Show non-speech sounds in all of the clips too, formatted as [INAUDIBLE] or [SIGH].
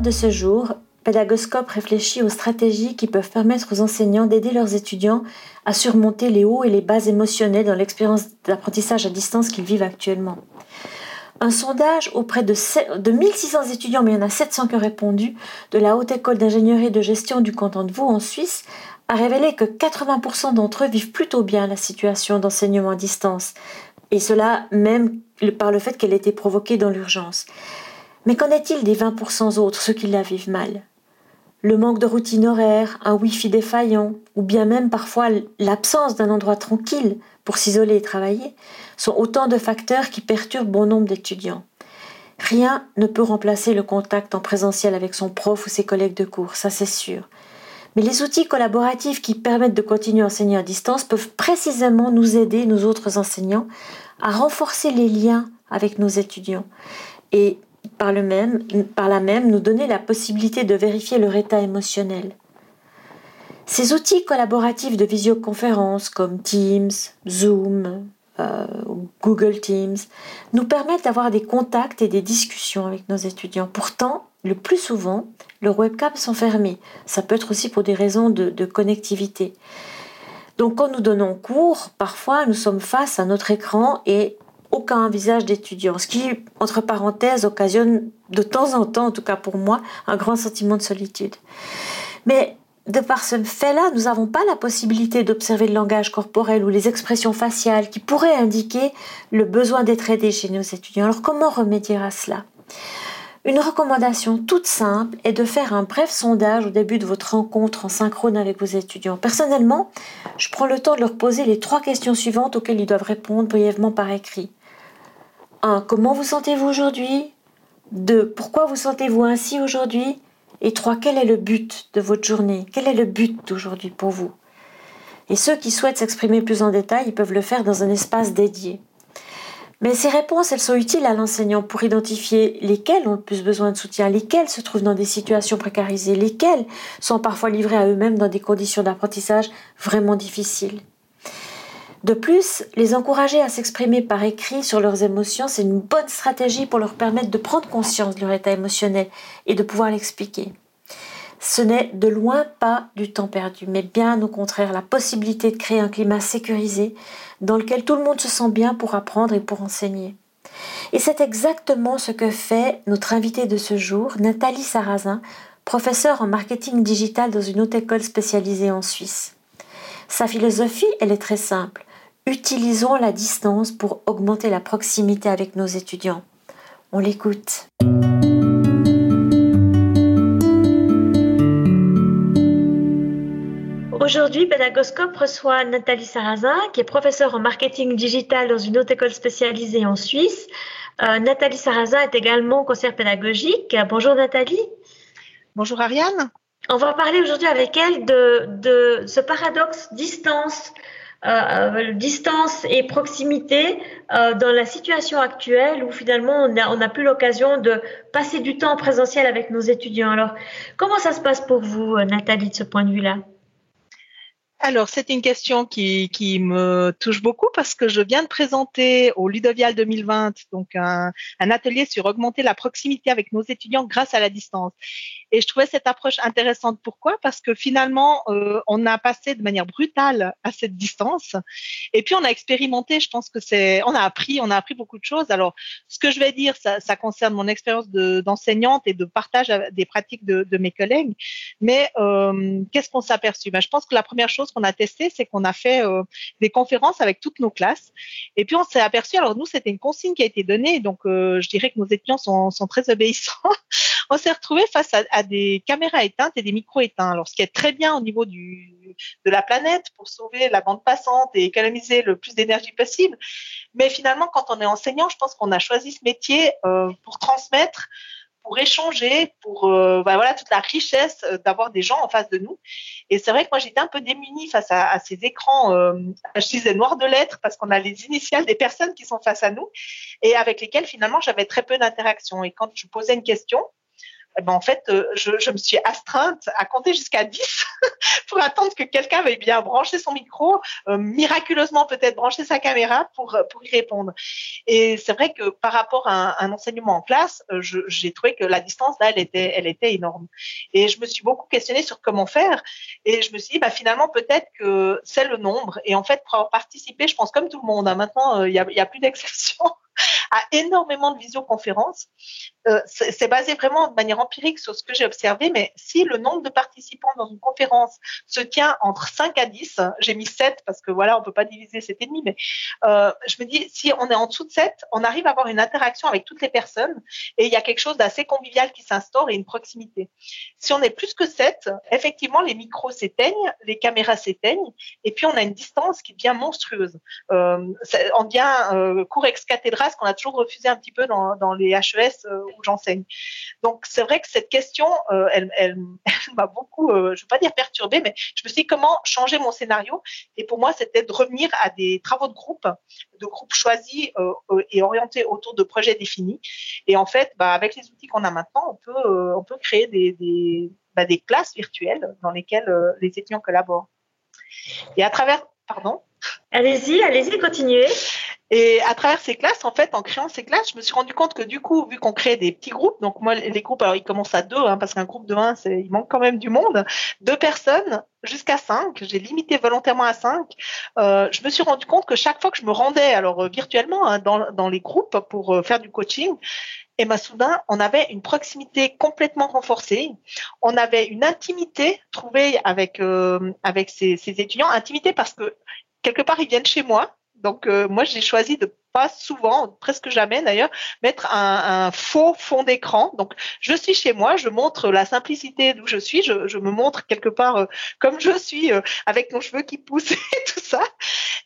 de ce jour, Pédagoscope réfléchit aux stratégies qui peuvent permettre aux enseignants d'aider leurs étudiants à surmonter les hauts et les bas émotionnels dans l'expérience d'apprentissage à distance qu'ils vivent actuellement. Un sondage auprès de, 1600 étudiants, mais il y en a 700 qui ont répondu, de la Haute École d'ingénierie et de gestion du canton de Vaud en Suisse, a révélé que 80% d'entre eux vivent plutôt bien la situation d'enseignement à distance, et cela même par le fait qu'elle ait été provoquée dans l'urgence. Mais qu'en est-il des 20% autres, ceux qui la vivent mal? Le manque de routine horaire, un Wi-Fi défaillant, ou bien même parfois l'absence d'un endroit tranquille pour s'isoler et travailler, sont autant de facteurs qui perturbent bon nombre d'étudiants. Rien ne peut remplacer le contact en présentiel avec son prof ou ses collègues de cours, ça c'est sûr. Mais les outils collaboratifs qui permettent de continuer à enseigner à distance peuvent précisément nous aider, nous autres enseignants, à renforcer les liens avec nos étudiants et par, le même, par là même nous donner la possibilité de vérifier leur état émotionnel. Ces outils collaboratifs de visioconférence comme Teams, Zoom, euh, Google Teams nous permettent d'avoir des contacts et des discussions avec nos étudiants. Pourtant, le plus souvent, leurs webcams sont fermés. Ça peut être aussi pour des raisons de connectivité. Donc quand nous donnons cours, parfois nous sommes face à notre écran et aucun visage d'étudiant, ce qui, entre parenthèses, occasionne de temps en temps, en tout cas pour moi, un grand sentiment de solitude. Mais de par ce fait-là, nous n'avons pas la possibilité d'observer le langage corporel ou les expressions faciales qui pourraient indiquer le besoin d'être aidé chez nos étudiants. Alors comment remédier à cela? Une recommandation toute simple est de faire un bref sondage au début de votre rencontre en synchrone avec vos étudiants. Personnellement, je prends le temps de leur poser les trois questions suivantes auxquelles ils doivent répondre brièvement par écrit. 1. Comment vous sentez-vous aujourd'hui? 2. Pourquoi vous sentez-vous ainsi aujourd'hui? Et 3. Quel est le but de votre journée? Quel est le but d'aujourd'hui pour vous? Et ceux qui souhaitent s'exprimer plus en détail, ils peuvent le faire dans un espace dédié. Mais ces réponses, elles sont utiles à l'enseignant pour identifier lesquels ont le plus besoin de soutien, lesquels se trouvent dans des situations précarisées, lesquels sont parfois livrés à eux-mêmes dans des conditions d'apprentissage vraiment difficiles. De plus, les encourager à s'exprimer par écrit sur leurs émotions, c'est une bonne stratégie pour leur permettre de prendre conscience de leur état émotionnel et de pouvoir l'expliquer. Ce n'est de loin pas du temps perdu, mais bien au contraire la possibilité de créer un climat sécurisé dans lequel tout le monde se sent bien pour apprendre et pour enseigner. Et c'est exactement ce que fait notre invitée de ce jour, Nathalie Sarrazin, professeure en marketing digital dans une haute école spécialisée en Suisse. Sa philosophie, elle est très simple. Utilisons la distance pour augmenter la proximité avec nos étudiants. On l'écoute. Aujourd'hui, Pédagoscope reçoit Nathalie Sarrazin, qui est professeure en marketing digital dans une haute école spécialisée en Suisse. Euh, Nathalie Sarrazin est également conseillère pédagogique. Bonjour Nathalie. Bonjour Ariane. On va parler aujourd'hui avec elle de, de ce paradoxe distance euh, euh, distance et proximité euh, dans la situation actuelle où finalement on n'a plus l'occasion de passer du temps en présentiel avec nos étudiants. Alors, comment ça se passe pour vous, Nathalie, de ce point de vue-là? Alors, c'est une question qui, qui, me touche beaucoup parce que je viens de présenter au Ludovial 2020 donc un, atelier sur augmenter la proximité avec nos étudiants grâce à la distance. Et je trouvais cette approche intéressante. Pourquoi? Parce que finalement, euh, on a passé de manière brutale à cette distance. Et puis, on a expérimenté. Je pense que c'est, on a appris, on a appris beaucoup de choses. Alors, ce que je vais dire, ça, concerne mon expérience d'enseignante et de partage des pratiques de, de mes collègues. Mais euh, qu'est-ce qu'on s'est aperçu ben, Je pense que la première chose qu'on a testé, c'est qu'on a fait euh, des conférences avec toutes nos classes. Et puis on s'est aperçu, alors nous, c'était une consigne qui a été donnée, donc euh, je dirais que nos étudiants sont, très obéissants. [LAUGHS] on s'est retrouvé face à, des caméras éteintes et des micros éteints. Alors ce qui est très bien au niveau de la planète pour sauver la bande passante et économiser le plus d'énergie possible. Mais finalement, quand on est enseignant, je pense qu'on a choisi ce métier euh, pour transmettre pour échanger, pour euh, bah voilà toute la richesse euh, d'avoir des gens en face de nous. Et c'est vrai que moi j'étais un peu démunie face à, à ces écrans, euh, je noir de lettres parce qu'on a les initiales des personnes qui sont face à nous et avec lesquelles finalement j'avais très peu d'interaction. Et quand je posais une question, eh ben, en fait, euh, je, je, me suis astreinte à compter jusqu'à 10 [LAUGHS] pour attendre que quelqu'un veuille bien brancher son micro, euh, miraculeusement peut-être brancher sa caméra pour, euh, pour y répondre. Et c'est vrai que par rapport à un, enseignement en classe, j'ai trouvé que la distance, là, elle était, elle était énorme. Et je me suis beaucoup questionnée sur comment faire. Et je me suis dit, bah, finalement, peut-être que c'est le nombre. Et en fait, pour avoir participé, je pense comme tout le monde, hein, maintenant, il n'y a, y a plus d'exception [LAUGHS] à énormément de visioconférences. Euh, c'est basé vraiment de manière empirique sur ce que j'ai observé, mais si le nombre de participants dans une conférence se tient entre 5 à 10, j'ai mis 7 parce que voilà, on peut pas diviser 7,5, mais euh, je me dis, si on est en dessous de 7, on arrive à avoir une interaction avec toutes les personnes et il y a quelque chose d'assez convivial qui s'instaure et une proximité. Si on est plus que 7, effectivement, les micros s'éteignent, les caméras s'éteignent et puis on a une distance qui devient monstrueuse. Euh, on devient euh, cours ex cathedra, qu'on a toujours refusé un petit peu dans, les HES euh, où j'enseigne. Donc c'est vrai que cette question, euh, elle, [LAUGHS] m'a beaucoup, euh, je ne veux pas dire perturbée, mais je me suis dit comment changer mon scénario. Et pour moi, c'était de revenir à des travaux de groupe, de groupes choisis et orientés autour de projets définis. Et en fait, bah, avec les outils qu'on a maintenant, on peut, créer des, des, bah, des classes virtuelles dans lesquelles les étudiants collaborent. Et à travers, pardon? Allez-y, allez-y, continuez. Et à travers ces classes, en fait, en créant ces classes, je me suis rendu compte que du coup, vu qu'on crée des petits groupes, donc moi, les groupes, alors ils commencent à deux, hein, parce qu'un groupe de un, il manque quand même du monde, deux personnes jusqu'à cinq, j'ai limité volontairement à cinq. Euh, je me suis rendu compte que chaque fois que je me rendais, alors euh, virtuellement, hein, dans, dans les groupes pour euh, faire du coaching, et ben soudain, on avait une proximité complètement renforcée. On avait une intimité trouvée avec euh, avec ces, ces étudiants, intimité parce que quelque part ils viennent chez moi donc euh, moi j'ai choisi de pas souvent, presque jamais d'ailleurs, mettre un, faux fond d'écran. Donc je suis chez moi, je montre la simplicité d'où je suis, je, me montre quelque part euh, comme je suis, euh, avec mon cheveu qui pousse [LAUGHS] et tout ça.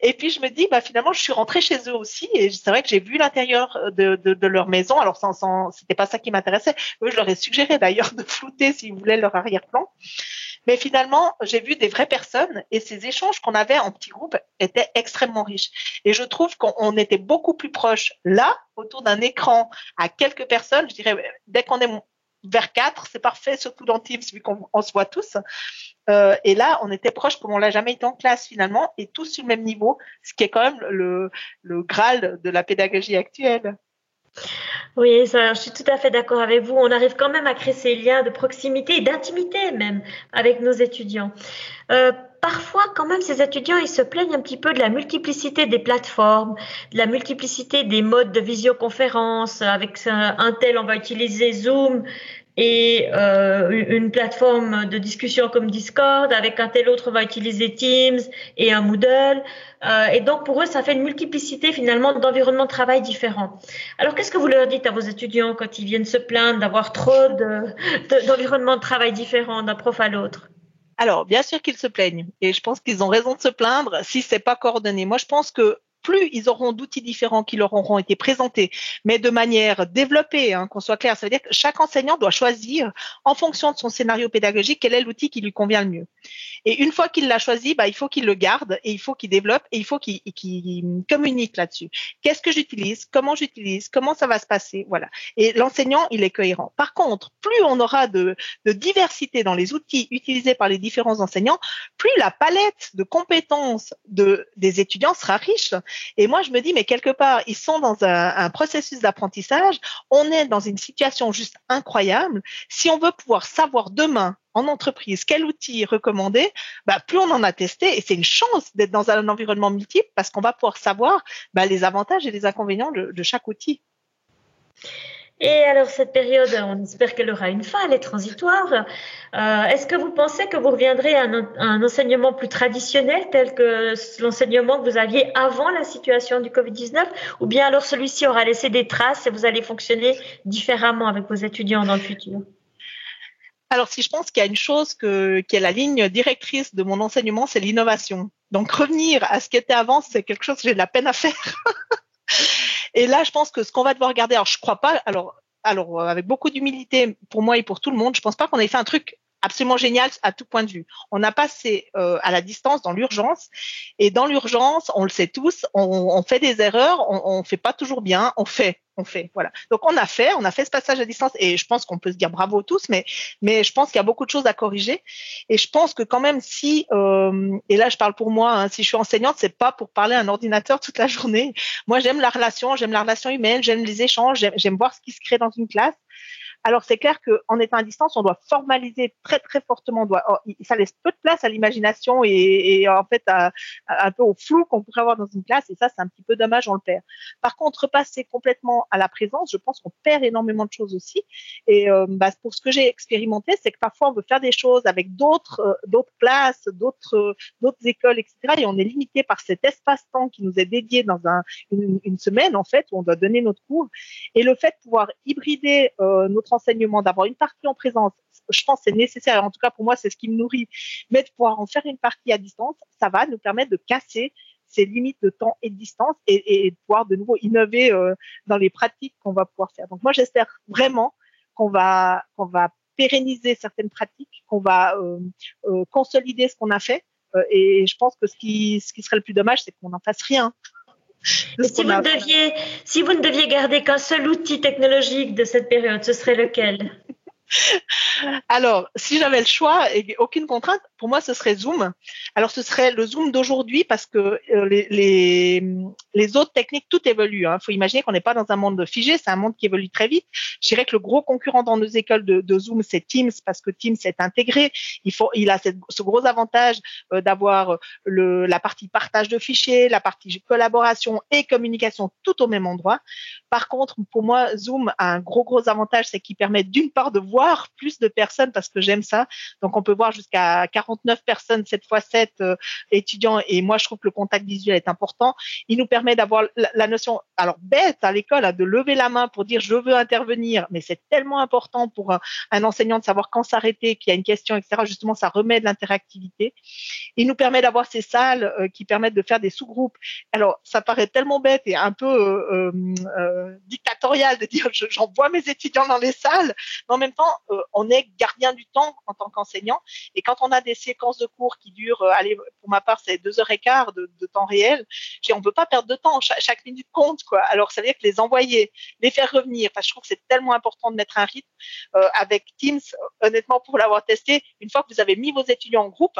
Et puis je me dis, bah finalement je suis rentrée chez eux aussi et c'est vrai que j'ai vu l'intérieur de, leur maison. Alors sans, sans c'était pas ça qui m'intéressait. Eux je leur ai suggéré d'ailleurs [LAUGHS] de flouter s'ils voulaient leur arrière-plan. Mais finalement, j'ai vu des vraies personnes et ces échanges qu'on avait en petits groupes étaient extrêmement riches. Et je trouve qu'on était beaucoup plus proche là, autour d'un écran, à quelques personnes. Je dirais, dès qu'on est vers quatre, c'est parfait, surtout dans Teams, vu qu'on se voit tous. Euh, et là, on était proche comme on l'a jamais été en classe finalement, et tous sur le même niveau, ce qui est quand même le, le graal de la pédagogie actuelle. Oui, ça, je suis tout à fait d'accord avec vous. On arrive quand même à créer ces liens de proximité et d'intimité même avec nos étudiants. Euh, parfois, quand même, ces étudiants, ils se plaignent un petit peu de la multiplicité des plateformes, de la multiplicité des modes de visioconférence. Avec un tel, on va utiliser Zoom et euh, une plateforme de discussion comme Discord. Avec un tel autre, va utiliser Teams et un Moodle. Euh, et donc, pour eux, ça fait une multiplicité finalement d'environnements de travail différents. Alors, qu'est-ce que vous leur dites à vos étudiants quand ils viennent se plaindre d'avoir trop d'environnements de, de travail différents d'un prof à l'autre? Alors, bien sûr qu'ils se plaignent, et je pense qu'ils ont raison de se plaindre si c'est pas coordonné. Moi, je pense que plus ils auront d'outils différents qui leur auront été présentés, mais de manière développée, hein, qu'on soit clair. Ça veut dire que chaque enseignant doit choisir, en fonction de son scénario pédagogique, quel est l'outil qui lui convient le mieux. Et une fois qu'il l'a choisi, bah, il faut qu'il le garde et il faut qu'il développe et il faut qu'il communique là-dessus. Qu'est-ce que j'utilise? Comment j'utilise? Comment ça va se passer? Voilà. Et l'enseignant, il est cohérent. Par contre, plus on aura de, diversité dans les outils utilisés par les différents enseignants, plus la palette de compétences de, des étudiants sera riche. Et moi, je me dis, mais quelque part, ils sont dans un, processus d'apprentissage. On est dans une situation juste incroyable. Si on veut pouvoir savoir demain en entreprise, quel outil recommander, bah, plus on en a testé, et c'est une chance d'être dans un environnement multiple parce qu'on va pouvoir savoir bah, les avantages et les inconvénients de chaque outil. Et alors cette période, on espère qu'elle aura une fin, elle est transitoire. Euh, Est-ce que vous pensez que vous reviendrez à un, enseignement plus traditionnel tel que l'enseignement que vous aviez avant la situation du Covid-19 ou bien alors celui-ci aura laissé des traces et vous allez fonctionner différemment avec vos étudiants dans le futur? Alors, si je pense qu'il y a une chose qui est la ligne directrice de mon enseignement, c'est l'innovation. Donc, revenir à ce qui était avant, c'est quelque chose que j'ai de la peine à faire. [LAUGHS] et là, je pense que ce qu'on va devoir regarder, alors je crois pas, alors, alors avec beaucoup d'humilité pour moi et pour tout le monde, je pense pas qu'on ait fait un truc absolument génial à tout point de vue. On a passé euh, à la distance dans l'urgence et dans l'urgence, on le sait tous, on, on fait des erreurs, on, on fait pas toujours bien, on fait on fait. Voilà. Donc on a fait, on a fait ce passage à distance et je pense qu'on peut se dire bravo tous, mais mais je pense qu'il y a beaucoup de choses à corriger et je pense que quand même si euh, et là je parle pour moi, hein, si je suis enseignante, c'est pas pour parler à un ordinateur toute la journée. Moi j'aime la relation, j'aime la relation humaine, j'aime les échanges, j'aime voir ce qui se crée dans une classe. Alors c'est clair qu'en étant à distance, on doit formaliser très très fortement. Oh, ça laisse peu de place à l'imagination et, en fait à, un peu au flou qu'on pourrait avoir dans une classe. Et ça, c'est un petit peu dommage, on le perd. Par contre, passer complètement à la présence, je pense qu'on perd énormément de choses aussi. Et euh, bah, pour ce que j'ai expérimenté, c'est que parfois on veut faire des choses avec d'autres euh, d'autres classes, d'autres d'autres écoles, etc. Et on est limité par cet espace-temps qui nous est dédié dans un, une, une, semaine en fait où on doit donner notre cours. Et le fait de pouvoir hybrider euh, notre d'avoir une partie en présence, je pense c'est nécessaire. En tout cas, pour moi, c'est ce qui me nourrit. Mais de pouvoir en faire une partie à distance, ça va nous permettre de casser ces limites de temps et de distance et, de pouvoir de nouveau innover euh, dans les pratiques qu'on va pouvoir faire. Donc moi, j'espère vraiment qu'on va qu'on va pérenniser certaines pratiques, qu'on va euh, euh, consolider ce qu'on a fait. et je pense que ce qui ce qui serait le plus dommage, c'est qu'on n'en fasse rien si, vous ne deviez, si vous ne deviez garder qu'un seul outil technologique de cette période, ce serait lequel? [LAUGHS] Alors, si j'avais le choix et aucune contrainte, pour moi, ce serait Zoom. Alors, ce serait le Zoom d'aujourd'hui parce que euh, les, autres techniques, tout évolue. Il hein. faut imaginer qu'on n'est pas dans un monde figé, c'est un monde qui évolue très vite. Je dirais que le gros concurrent dans nos écoles de, Zoom, c'est Teams parce que Teams est intégré. Il, a ce gros avantage euh, d'avoir la partie partage de fichiers, la partie collaboration et communication tout au même endroit. Par contre, pour moi, Zoom a un gros, gros avantage, c'est qu'il permet d'une part de voir plus de personnes parce que j'aime ça. Donc on peut voir jusqu'à 49 personnes, 7 fois 7 euh, étudiants. Et moi, je trouve que le contact visuel est important. Il nous permet d'avoir la, notion, alors bête à l'école, hein, de lever la main pour dire je veux intervenir, mais c'est tellement important pour un, enseignant de savoir quand s'arrêter, qu'il y a une question, etc. Justement, ça remet de l'interactivité. Il nous permet d'avoir ces salles euh, qui permettent de faire des sous-groupes. Alors, ça paraît tellement bête et un peu euh, dictatorial de dire j'envoie mes étudiants dans les salles, mais en même temps, on est gardien du temps en tant qu'enseignant. Et quand on a des séquences de cours qui durent, euh, pour ma part, c'est deux heures et quart de, temps réel, on ne peut pas perdre de temps. chaque minute compte, quoi. Alors, ça veut dire que les envoyer, les faire revenir, que je trouve que c'est tellement important de mettre un rythme euh, avec Teams. Honnêtement, pour l'avoir testé, une fois que vous avez mis vos étudiants en groupe,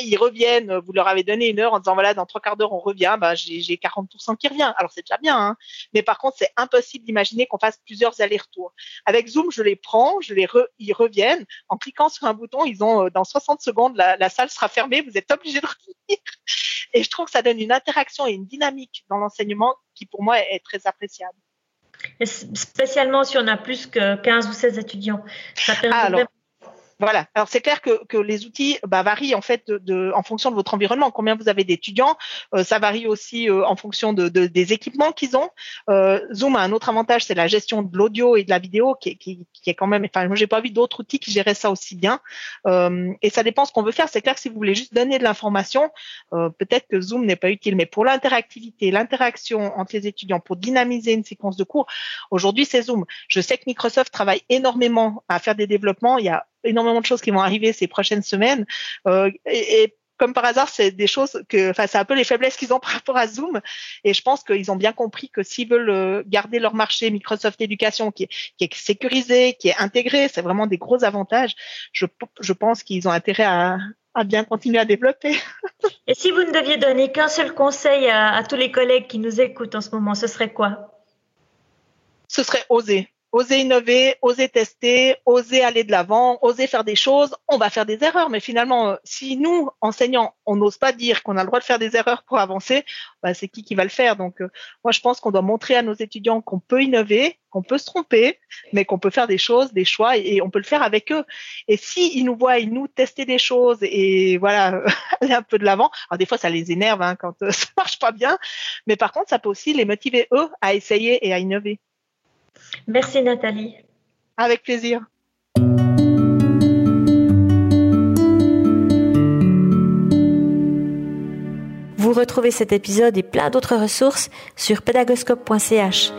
ils reviennent, vous leur avez donné une heure en disant voilà dans trois quarts d'heure on revient, bah, j'ai 40% qui revient. Alors c'est déjà bien, hein. mais par contre c'est impossible d'imaginer qu'on fasse plusieurs allers-retours. Avec Zoom je les prends, je les ils reviennent en cliquant sur un bouton, ils ont euh, dans 60 secondes la, la salle sera fermée, vous êtes obligé de revenir. Et je trouve que ça donne une interaction et une dynamique dans l'enseignement qui pour moi est très appréciable. spécialement si on a plus que 15 ou 16 étudiants. Ça permet ah, alors, voilà. Alors c'est clair que, les outils bah, varient en fait en fonction de votre environnement. Combien vous avez d'étudiants, euh, ça varie aussi euh, en fonction de, de des équipements qu'ils ont. Euh, Zoom a un autre avantage, c'est la gestion de l'audio et de la vidéo, qui est quand même. Enfin, moi j'ai pas vu d'autres outils qui géraient ça aussi bien. et ça dépend ce qu'on veut faire. C'est clair que si vous voulez juste donner de l'information, peut-être que Zoom n'est pas utile. Mais pour l'interactivité, l'interaction entre les étudiants, pour dynamiser une séquence de cours, aujourd'hui c'est Zoom. Je sais que Microsoft travaille énormément à faire des développements. Il y a énormément de choses qui vont arriver ces prochaines semaines. Euh, et, comme par hasard, c'est des choses que, enfin, c'est un peu les faiblesses qu'ils ont [LAUGHS] par rapport à Zoom. Et je pense qu'ils ont bien compris que s'ils veulent euh, garder leur marché Microsoft Éducation, qui est, qui est sécurisé, qui est intégré, c'est vraiment des gros avantages. Je, je pense qu'ils ont intérêt à, à bien continuer à développer. [LAUGHS] Et si vous ne deviez donner qu'un seul conseil à, à tous les collègues qui nous écoutent en ce moment, ce serait quoi? Ce serait oser oser innover, oser tester, oser aller de l'avant, oser faire des choses, on va faire des erreurs. Mais finalement, euh, si nous, enseignants, on n'ose pas dire qu'on a le droit de faire des erreurs pour avancer, bah, c'est qui qui va le faire Donc, euh, moi, je pense qu'on doit montrer à nos étudiants qu'on peut innover, qu'on peut se tromper, mais qu'on peut faire des choses, des choix, et, on peut le faire avec eux. Et si nous voient, ils nous tester des choses, et voilà, [LAUGHS] aller un peu de l'avant. Alors des fois, ça les énerve hein, quand euh, [LAUGHS] ça marche pas bien, mais par contre, ça peut aussi les motiver eux à essayer et à innover. Merci Nathalie. Avec plaisir. Vous retrouvez cet épisode et plein d'autres ressources sur pédagoscope.ch.